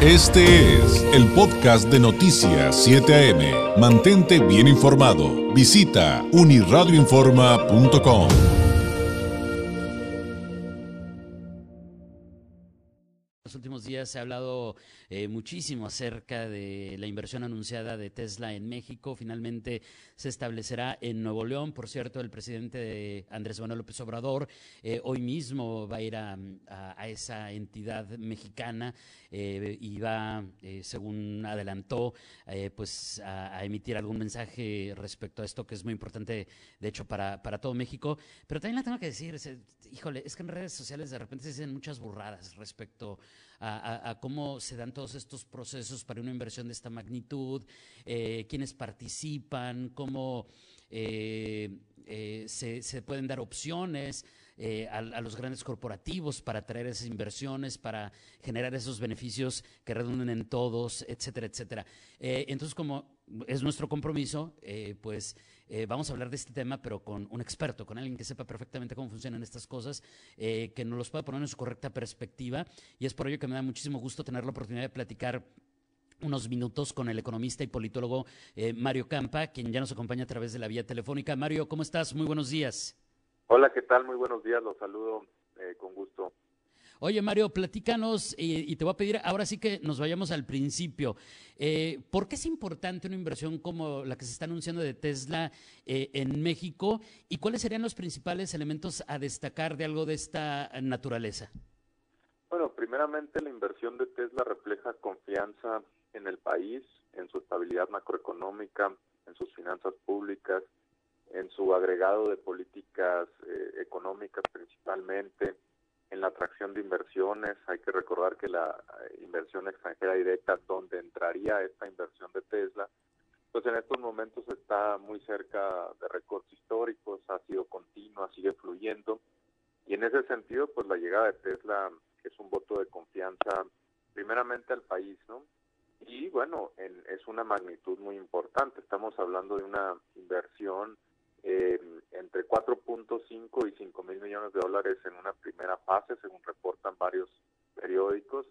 Este es el podcast de Noticias 7 AM. Mantente bien informado. Visita uniradioinforma.com. los últimos días se ha hablado eh, muchísimo acerca de la inversión anunciada de Tesla en México. Finalmente se establecerá en Nuevo León. Por cierto, el presidente Andrés Manuel López Obrador eh, hoy mismo va a ir a, esa entidad mexicana eh, y va, según adelantó, pues a, emitir algún mensaje respecto a esto que es muy importante, de hecho, para, para todo México. Pero también le tengo que decir, híjole, es que en redes sociales de repente se dicen muchas burradas respecto a, cómo se dan todos estos procesos para una inversión de esta magnitud, eh, quiénes participan, cómo eh, eh, se, pueden dar opciones. A, los grandes corporativos para traer esas inversiones, para generar esos beneficios que redunden en todos, etcétera, etcétera. entonces, como es nuestro compromiso, pues eh, vamos a hablar de este tema, pero con un experto, con alguien que sepa perfectamente cómo funcionan estas cosas, eh, que nos los pueda poner en su correcta perspectiva. Y es por ello que me da muchísimo gusto tener la oportunidad de platicar unos minutos con el economista y politólogo eh, Mario Campa, quien ya nos acompaña a través de la vía telefónica. Mario, ¿cómo estás? Muy buenos días. Hola, ¿qué tal? Muy buenos días, los saludo con gusto. Oye, Mario, platícanos y, te voy a pedir ahora sí que nos vayamos al principio. Eh, ¿Por qué es importante una inversión como la que se está anunciando de Tesla eh, en México y cuáles serían los principales elementos a destacar de algo de esta naturaleza? Bueno, primeramente la inversión de Tesla refleja confianza en el país, en su estabilidad macroeconómica, en sus finanzas públicas, en su agregado de políticas eh, económicas principalmente, en la atracción de inversiones. Hay que recordar que la eh, inversión extranjera directa, donde entraría esta inversión de Tesla, pues en estos momentos está muy cerca de récords históricos, ha sido continua, sigue fluyendo. Y en ese sentido, pues la llegada de Tesla es un voto de confianza primeramente al país, ¿no? Y bueno, es una magnitud muy importante. Estamos hablando de una inversión eh, entre 4.5 y 5 mil millones de dólares en una primera fase, según reportan varios periódicos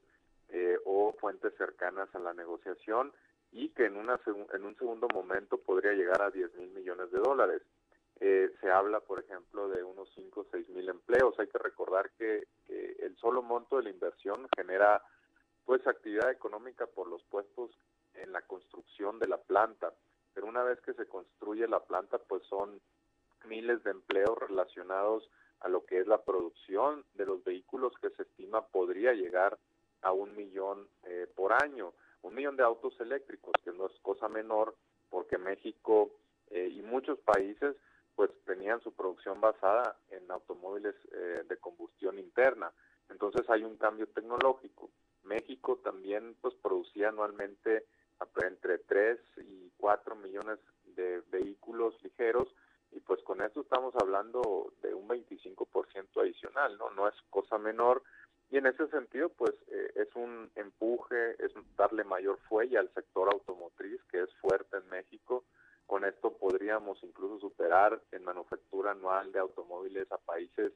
eh, o fuentes cercanas a la negociación, y que en, una en un segundo momento podría llegar a 10 mil millones de dólares. Eh, se habla, por ejemplo, de unos 5 o 6 mil empleos. Hay que recordar que, que, el solo monto de la inversión genera pues actividad económica por los puestos en la construcción de la planta pero una vez que se construye la planta, pues son miles de empleos relacionados a lo que es la producción de los vehículos que se estima podría llegar a un millón eh, por año, un millón de autos eléctricos, que no es cosa menor, porque México eh, y muchos países pues tenían su producción basada en automóviles eh, de combustión interna. Entonces hay un cambio tecnológico. México también pues producía anualmente entre 3 y 4 millones de vehículos ligeros y pues con esto estamos hablando de un 25% adicional, ¿no? No es cosa menor y en ese sentido pues eh, es un empuje, es darle mayor fuelle al sector automotriz que es fuerte en México. Con esto podríamos incluso superar en manufactura anual de automóviles a países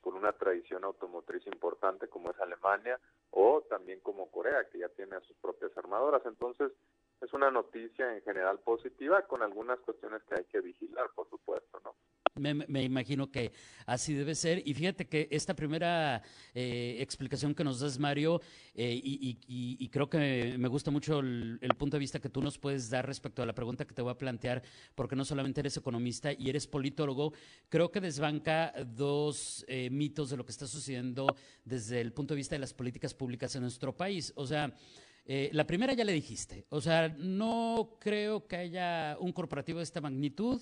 con una tradición automotriz importante como es Alemania o también como Corea, que ya tiene a sus propias armadoras. Entonces, es una noticia en general positiva con algunas cuestiones que hay que vigilar, por supuesto, ¿no? Me, imagino que así debe ser. Y fíjate que esta primera eh, explicación que nos das, Mario, eh, y, creo que me gusta mucho el, punto de vista que tú nos puedes dar respecto a la pregunta que te voy a plantear, porque no solamente eres economista y eres politólogo, creo que desbanca dos eh, mitos de lo que está sucediendo desde el punto de vista de las políticas públicas en nuestro país. O sea, eh, la primera ya le dijiste, o sea, no creo que haya un corporativo de esta magnitud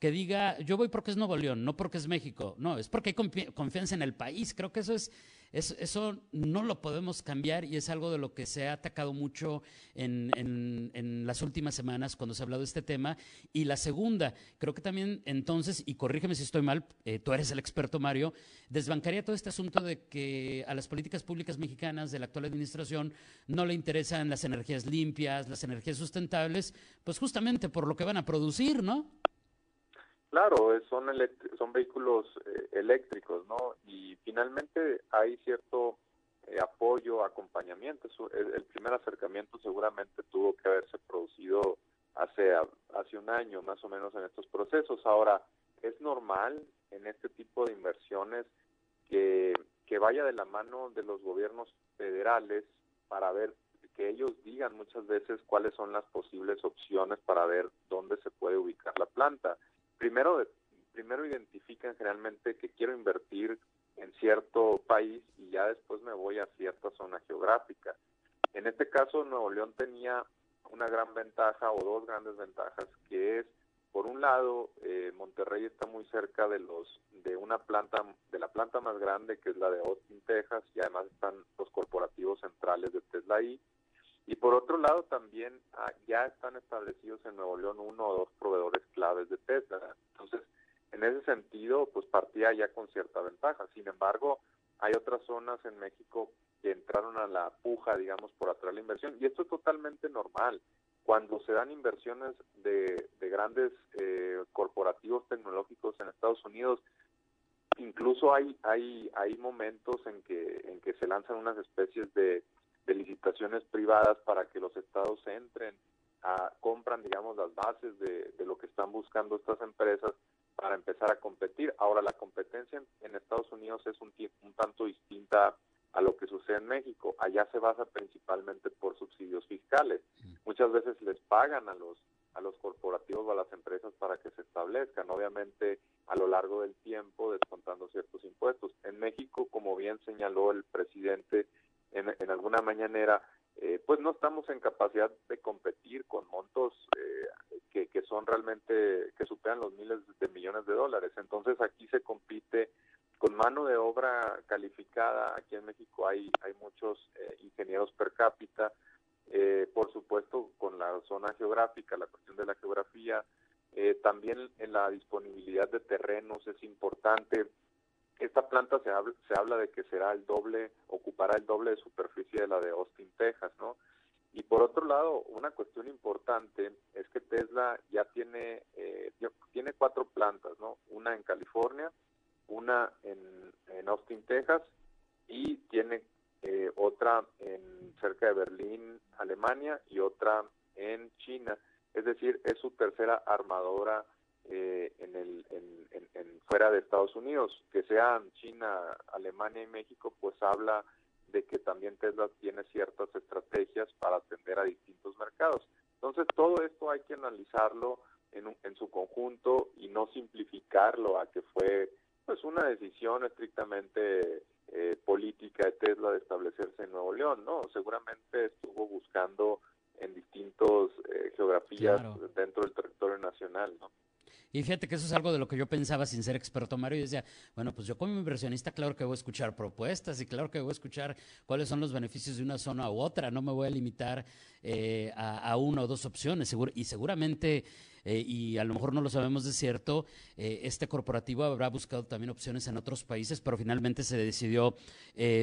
que diga, yo voy porque es Nuevo León, no porque es México, no, es porque hay confianza en el país. Creo que eso es eso no lo podemos cambiar y es algo de lo que se ha atacado mucho en, en, las últimas semanas cuando se ha hablado de este tema. Y la segunda, creo que también entonces, y corrígeme si estoy mal, eh, tú eres el experto Mario, desbancaría todo este asunto de que a las políticas públicas mexicanas de la actual administración no le interesan las energías limpias, las energías sustentables, pues justamente por lo que van a producir, ¿no? Claro, son, son vehículos eh, eléctricos, ¿no? Y finalmente hay cierto eh, apoyo, acompañamiento. El, primer acercamiento seguramente tuvo que haberse producido hace, hace un año más o menos en estos procesos. Ahora, es normal en este tipo de inversiones que, que vaya de la mano de los gobiernos federales para ver que ellos digan muchas veces cuáles son las posibles opciones para ver dónde se puede ubicar la planta. Primero, primero identifican generalmente que quiero invertir en cierto país y ya después me voy a cierta zona geográfica. En este caso, Nuevo León tenía una gran ventaja o dos grandes ventajas, que es, por un lado, eh, Monterrey está muy cerca de los de una planta de la planta más grande que es la de Austin, Texas, y además están los corporativos centrales de Tesla ahí. Y por otro lado, también ah, ya están establecidos en Nuevo León uno o dos proveedores claves de Tesla. Entonces, en ese sentido, pues partía ya con cierta ventaja. Sin embargo, hay otras zonas en México que entraron a la puja, digamos, por atraer la inversión. Y esto es totalmente normal. Cuando se dan inversiones de, grandes eh, corporativos tecnológicos en Estados Unidos, incluso hay, hay, hay momentos en que, en que se lanzan unas especies de, de licitaciones privadas para que los estados entren, a, compran, digamos, las bases de, de lo que están buscando estas empresas para empezar a competir. Ahora, la competencia en, Estados Unidos es un, un tanto distinta a lo que sucede en México. Allá se basa principalmente por subsidios fiscales. Mm. Muchas veces les pagan a los a los corporativos o a las empresas para que se establezcan, obviamente a lo largo del tiempo descontando ciertos impuestos. En México, como bien señaló el presidente en, alguna mañanera, eh, pues no estamos en capacidad de competir con montos eh, que, que, son realmente, que superan los miles de millones de dólares. Entonces aquí se compite con mano de obra calificada. Aquí en México hay, hay muchos eh, ingenieros per cápita. por supuesto, con la zona geográfica, la cuestión de la geografía. también en la disponibilidad de terrenos es importante esta planta se habla, se habla de que será el doble, ocupará el doble de superficie de la de Austin, Texas, ¿no? Y por otro lado, una cuestión importante es que Tesla ya tiene, eh, tiene cuatro plantas, ¿no? Una en California, una en, en Austin, Texas, y tiene eh, otra en cerca de Berlín, Alemania, y otra en China. Es decir, es su tercera armadora eh, en el en, fuera de Estados Unidos, que sean China, Alemania y México, pues habla de que también Tesla tiene ciertas estrategias para atender a distintos mercados. Entonces, todo esto hay que analizarlo en, en su conjunto y no simplificarlo a que fue pues una decisión estrictamente eh, política de Tesla de establecerse en Nuevo León, ¿no? Seguramente estuvo buscando en distintos eh, geografías dentro del territorio nacional, ¿no? Y fíjate que eso es algo de lo que yo pensaba sin ser experto, Mario. Y decía, bueno, pues yo como inversionista, claro que voy a escuchar propuestas y claro que voy a escuchar cuáles son los beneficios de una zona u otra. No me voy a limitar eh, a, una o dos opciones. y seguramente, eh, y a lo mejor no lo sabemos de cierto, eh, este corporativo habrá buscado también opciones en otros países, pero finalmente se decidió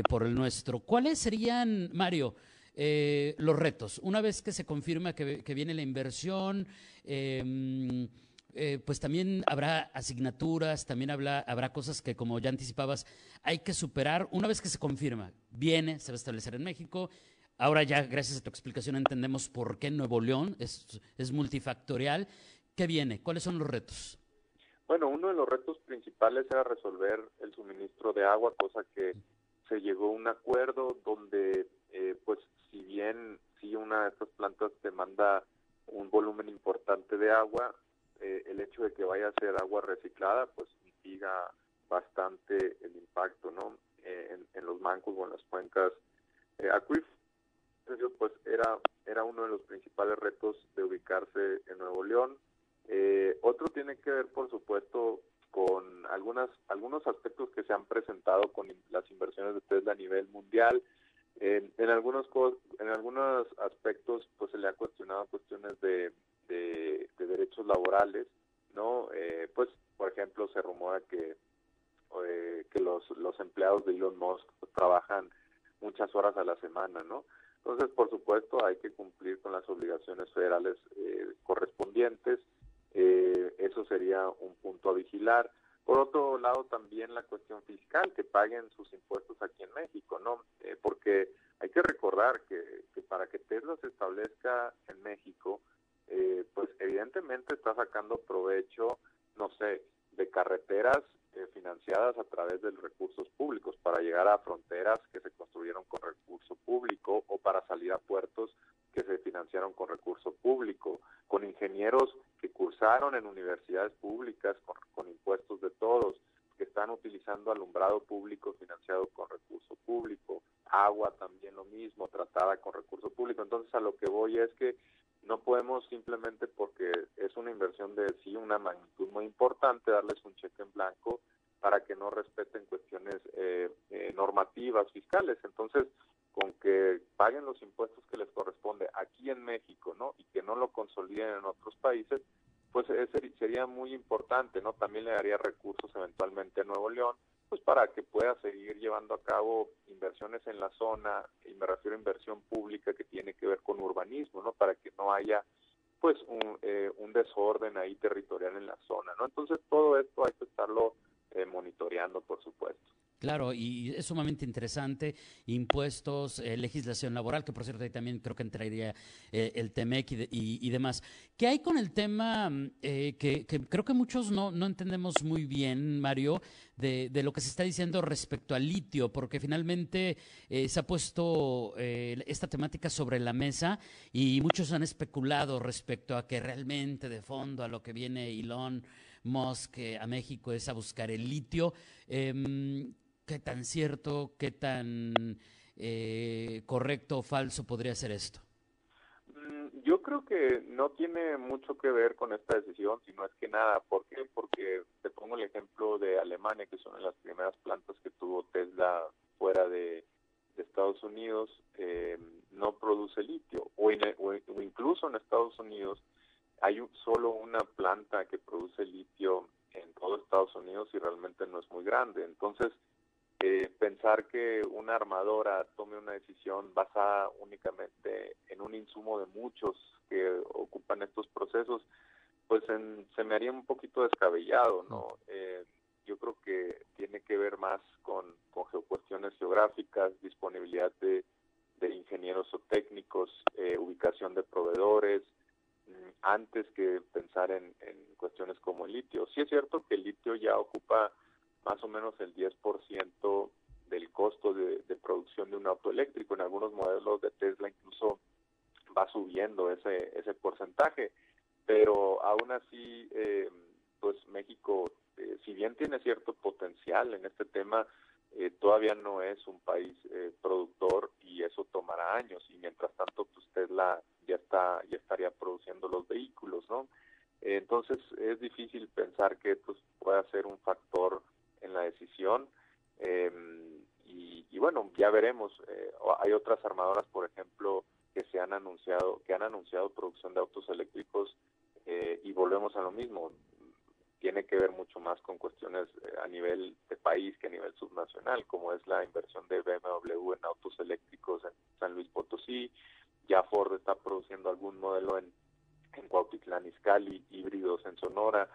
por el nuestro. ¿Cuáles serían, Mario? los retos. Una vez que se confirma que, que viene la inversión, eh, eh, pues también habrá asignaturas, también habrá, habrá cosas que, como ya anticipabas, hay que superar. Una vez que se confirma, viene, se va a establecer en México. Ahora ya, gracias a tu explicación, entendemos por qué Nuevo León es, es multifactorial. ¿Qué viene? ¿Cuáles son los retos? Bueno, uno de los retos principales era resolver el suministro de agua, cosa que se llegó a un acuerdo donde, eh, pues, si bien si una de estas plantas demanda un volumen importante de agua, eh, el hecho de que vaya a ser agua reciclada, pues mitiga bastante el impacto, ¿no? Eh, en, los mancos o en las cuencas eh, acuíferas. pues era, era uno de los principales retos de ubicarse en Nuevo León. Eh, otro tiene que ver, por supuesto, con algunas, algunos aspectos que se han presentado con las inversiones de Tesla a nivel mundial. En, en algunos en algunos aspectos pues se le ha cuestionado cuestiones de de, derechos laborales, ¿no? Eh, pues, por ejemplo, se rumora que, eh, que los, los empleados de Elon Musk trabajan muchas horas a la semana, ¿no? Entonces, por supuesto, hay que cumplir con las obligaciones federales eh, correspondientes. eso sería un punto a vigilar. Por otro lado, también la cuestión fiscal, que paguen sus impuestos aquí en México, ¿no? Eh, porque hay que recordar que, que, para que Tesla se establezca en México, eh, pues evidentemente está sacando provecho, no sé, de carreteras eh, financiadas a través de recursos públicos para llegar a fronteras que se construyeron con recurso público o para salir a puertos que se financiaron con recurso público, con ingenieros que cursaron en universidades públicas con, impuestos de todos, que están utilizando alumbrado público financiado con recurso público, agua también lo mismo, tratada con recurso público. Entonces a lo que voy es que no podemos simplemente porque es una inversión de sí una magnitud muy importante darles un cheque en blanco para que no respeten cuestiones eh, eh, normativas fiscales. Entonces, con que paguen los impuestos que les corresponde aquí en México, ¿no? Y que no lo consoliden en otros países, pues ese sería muy importante, ¿no? También le daría recursos eventualmente a Nuevo León, pues para que pueda seguir llevando a cabo inversiones en la zona, y me refiero a inversión pública que tiene que ver con urbanismo, ¿no? Para que no haya pues un, eh, un desorden ahí territorial en la zona, ¿no? Entonces todo esto hay que estarlo eh, monitoreando, por supuesto. Claro, y es sumamente interesante, impuestos, eh, legislación laboral, que por cierto ahí también creo que entraría eh, el TEMEC y, demás. ¿Qué hay con el tema que, creo que muchos no, no entendemos muy bien, Mario, de, de, lo que se está diciendo respecto al litio? Porque finalmente se ha puesto esta temática sobre la mesa y muchos han especulado respecto a que realmente de fondo a lo que viene Elon Musk a México es a buscar el litio. ¿Qué tan cierto, qué tan eh, correcto o falso podría ser esto? Mm, yo creo que no tiene mucho que ver con esta decisión, sino es que nada. ¿Por qué? Porque te pongo el ejemplo de Alemania, que son las primeras plantas que tuvo Tesla fuera de, Estados Unidos, em, no produce litio. o, incluso en Estados Unidos hay solo una planta que produce litio en todo Estados Unidos y realmente no es muy grande. Entonces, eh, pensar que una armadora tome una decisión basada únicamente en un insumo de muchos que ocupan estos procesos, pues se me haría un poquito descabellado, ¿no? Eh, yo creo que tiene que ver más con, con geocuestiones geográficas, disponibilidad de, ingenieros o técnicos, eh, ubicación de proveedores, antes que pensar en, cuestiones como el litio. Sí es cierto que el litio ya ocupa más o menos el 10% del costo de, producción de un auto eléctrico. En algunos modelos de Tesla incluso va subiendo ese, ese porcentaje, pero aún así, eh, pues México, eh, si bien tiene cierto potencial en este tema, eh, todavía no es un país productor y eso tomará años y mientras tanto pues Tesla ya está ya estaría produciendo los vehículos, ¿no? Entonces es difícil pensar que esto pueda ser un factor en la decisión em, y, bueno ya veremos. Eh, hay otras armadoras, por ejemplo, que se han anunciado que han anunciado producción de autos eléctricos eh, y volvemos a lo mismo. Tiene que ver mucho más con cuestiones eh, a nivel de país que a nivel subnacional, como es la inversión de BMW en autos eléctricos en San Luis Potosí, ya Ford está produciendo algún modelo en, en Cuautitlán Izcalli, híbridos en Sonora.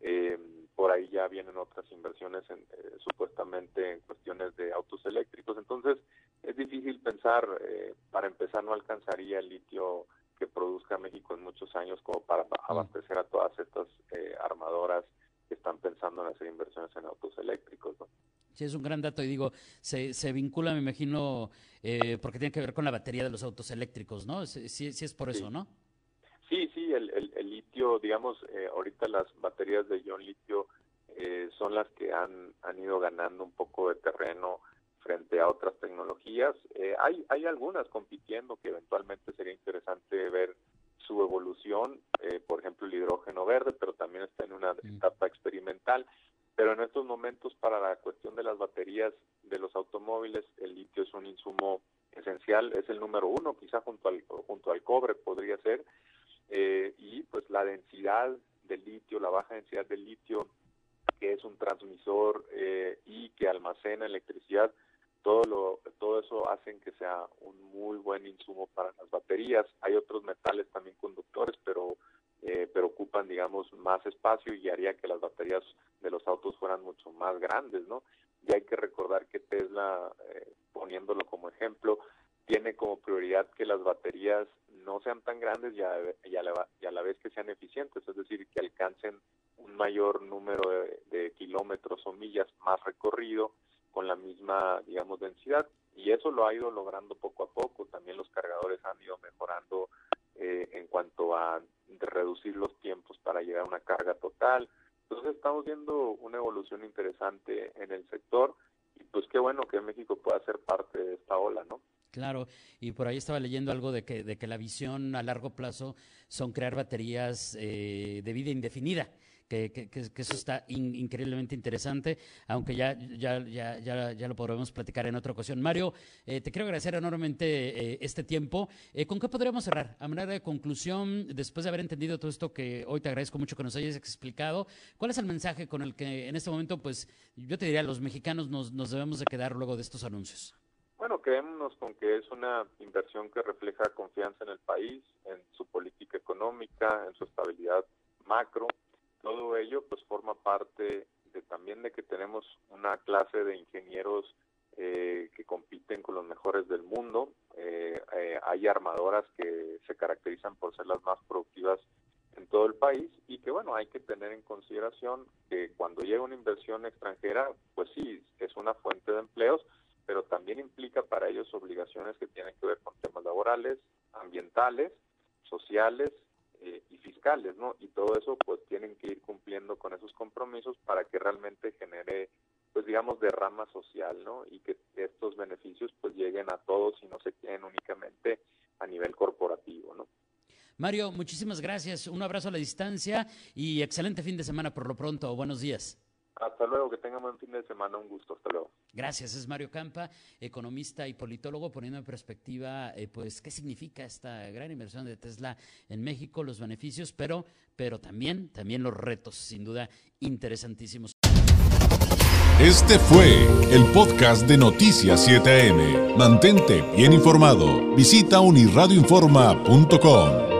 Eh, por ahí ya vienen otras inversiones en, eh, supuestamente en cuestiones de autos eléctricos. Entonces, es difícil pensar, eh, para empezar, no alcanzaría el litio que produzca México en muchos años como para abastecer a todas estas armadoras que están pensando en hacer inversiones en autos eléctricos. ¿no? Sí, es un gran dato y digo, se, se vincula, me imagino, eh, porque tiene que ver con la batería de los autos eléctricos, ¿no? Sí, sí es por eso, ¿no? Sí, sí, el, el, litio, digamos, eh, ahorita las baterías de ion litio eh, son las que han, han ido ganando un poco de terreno frente a otras tecnologías. hay, hay algunas compitiendo que eventualmente sería interesante ver su evolución, por ejemplo el hidrógeno verde, pero también está en una mm. etapa experimental. Pero en estos momentos para la cuestión de las baterías de los automóviles, el litio es un insumo esencial, es el número uno, quizá junto al, junto al cobre podría ser, eh, y pues la densidad del litio, la baja densidad del litio, que es un transmisor eh, y que almacena electricidad, todo lo todo eso hacen que sea un muy buen insumo para las baterías. Hay otros metales también conductores, pero eh, pero ocupan, digamos, más espacio y haría que las baterías de los autos fueran mucho más grandes, ¿no? Y hay que recordar que Tesla, eh, poniéndolo como ejemplo, tiene como prioridad que las baterías no sean tan grandes y a, la, vez que sean eficientes, es decir, que alcancen un mayor número de, kilómetros o millas más recorrido con la misma, digamos, densidad. Y eso lo ha ido logrando poco a poco. También los cargadores han ido mejorando eh, en cuanto a reducir los tiempos para llegar a una carga total. Entonces estamos viendo una evolución interesante en el sector y pues qué bueno que México pueda ser parte de esta ola, ¿no? Claro, y por ahí estaba leyendo algo de que, de que la visión a largo plazo son crear baterías eh, de vida indefinida. Que, que, que, eso está increíblemente interesante, aunque ya, ya, ya, ya, ya, lo podremos platicar en otra ocasión. Mario, eh, te quiero agradecer enormemente eh, este tiempo. ¿Con qué podríamos cerrar? A manera de conclusión, después de haber entendido todo esto que hoy te agradezco mucho que nos hayas explicado, ¿cuál es el mensaje con el que en este momento, pues yo te diría, los mexicanos nos, nos debemos de quedar luego de estos anuncios? Bueno, quedémonos con que es una inversión que refleja confianza en el país, en su política económica, en su estabilidad macro. Todo ello pues forma parte de también de que tenemos una clase de ingenieros eh, que compiten con los mejores del mundo. Eh, eh, hay armadoras que se caracterizan por ser las más productivas en todo el país y que bueno, hay que tener en consideración que cuando llega una inversión extranjera, pues sí, es una fuente de empleos, pero también implica para ellos obligaciones que tienen que ver con temas laborales, ambientales, sociales eh, y fiscales, ¿no? Y todo eso pues tienen que ir cumpliendo con esos compromisos para que realmente genere pues digamos derrama social, ¿no? Y que estos beneficios pues lleguen a todos y no se queden únicamente a nivel corporativo, ¿no? Mario, muchísimas gracias. Un abrazo a la distancia y excelente fin de semana por lo pronto. Buenos días. Hasta luego, que tengan buen fin de semana, un gusto, hasta luego. Gracias, es Mario Campa, economista y politólogo, poniendo en perspectiva, eh, pues, qué significa esta gran inversión de Tesla en México, los beneficios, pero, pero también, también los retos, sin duda, interesantísimos. Este fue el podcast de Noticias 7am. Mantente bien informado. Visita unirradioinforma.com.